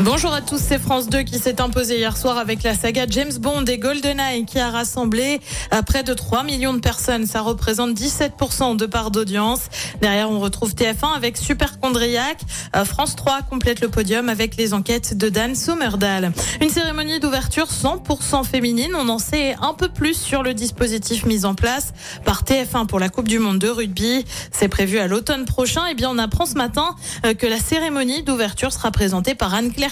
Bonjour à tous, c'est France 2 qui s'est imposé hier soir avec la saga James Bond et GoldenEye qui a rassemblé à près de 3 millions de personnes. Ça représente 17% de part d'audience. Derrière, on retrouve TF1 avec Super Condriac. Euh, France 3 complète le podium avec les enquêtes de Dan Sommerdahl. Une cérémonie d'ouverture 100% féminine. On en sait un peu plus sur le dispositif mis en place par TF1 pour la Coupe du Monde de rugby. C'est prévu à l'automne prochain. Et bien, on apprend ce matin euh, que la cérémonie d'ouverture sera présentée par Anne-Claire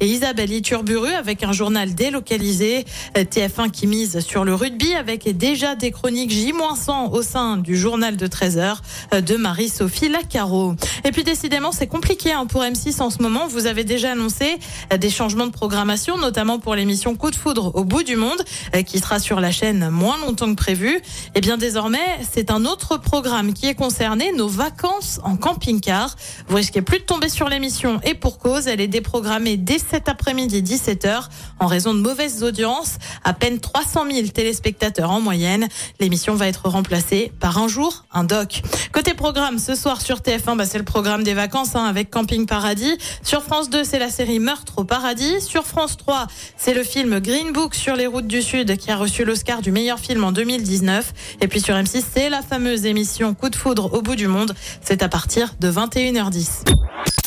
Et Isabelle Iturburu avec un journal délocalisé. TF1 qui mise sur le rugby avec déjà des chroniques J-100 au sein du journal de 13h de Marie-Sophie Lacaro. Et puis décidément, c'est compliqué hein, pour M6 en ce moment. Vous avez déjà annoncé des changements de programmation, notamment pour l'émission Coup de foudre au bout du monde, qui sera sur la chaîne moins longtemps que prévu. Et bien désormais, c'est un autre programme qui est concerné, nos vacances en camping-car. Vous risquez plus de tomber sur l'émission et pour cause, elle est déprogrammée dès cet après-midi 17h en raison de mauvaises audiences. À peine 300 000 téléspectateurs en moyenne. L'émission va être remplacée par un jour, un doc. Côté programme, ce soir sur TF1, bah, c'est le programme des vacances hein, avec Camping Paradis. Sur France 2, c'est la série Meurtre au paradis. Sur France 3, c'est le film Green Book sur les routes du Sud qui a reçu l'Oscar du meilleur film en 2019. Et puis sur M6, c'est la fameuse émission Coup de foudre au bout du monde. C'est à partir de 21h10.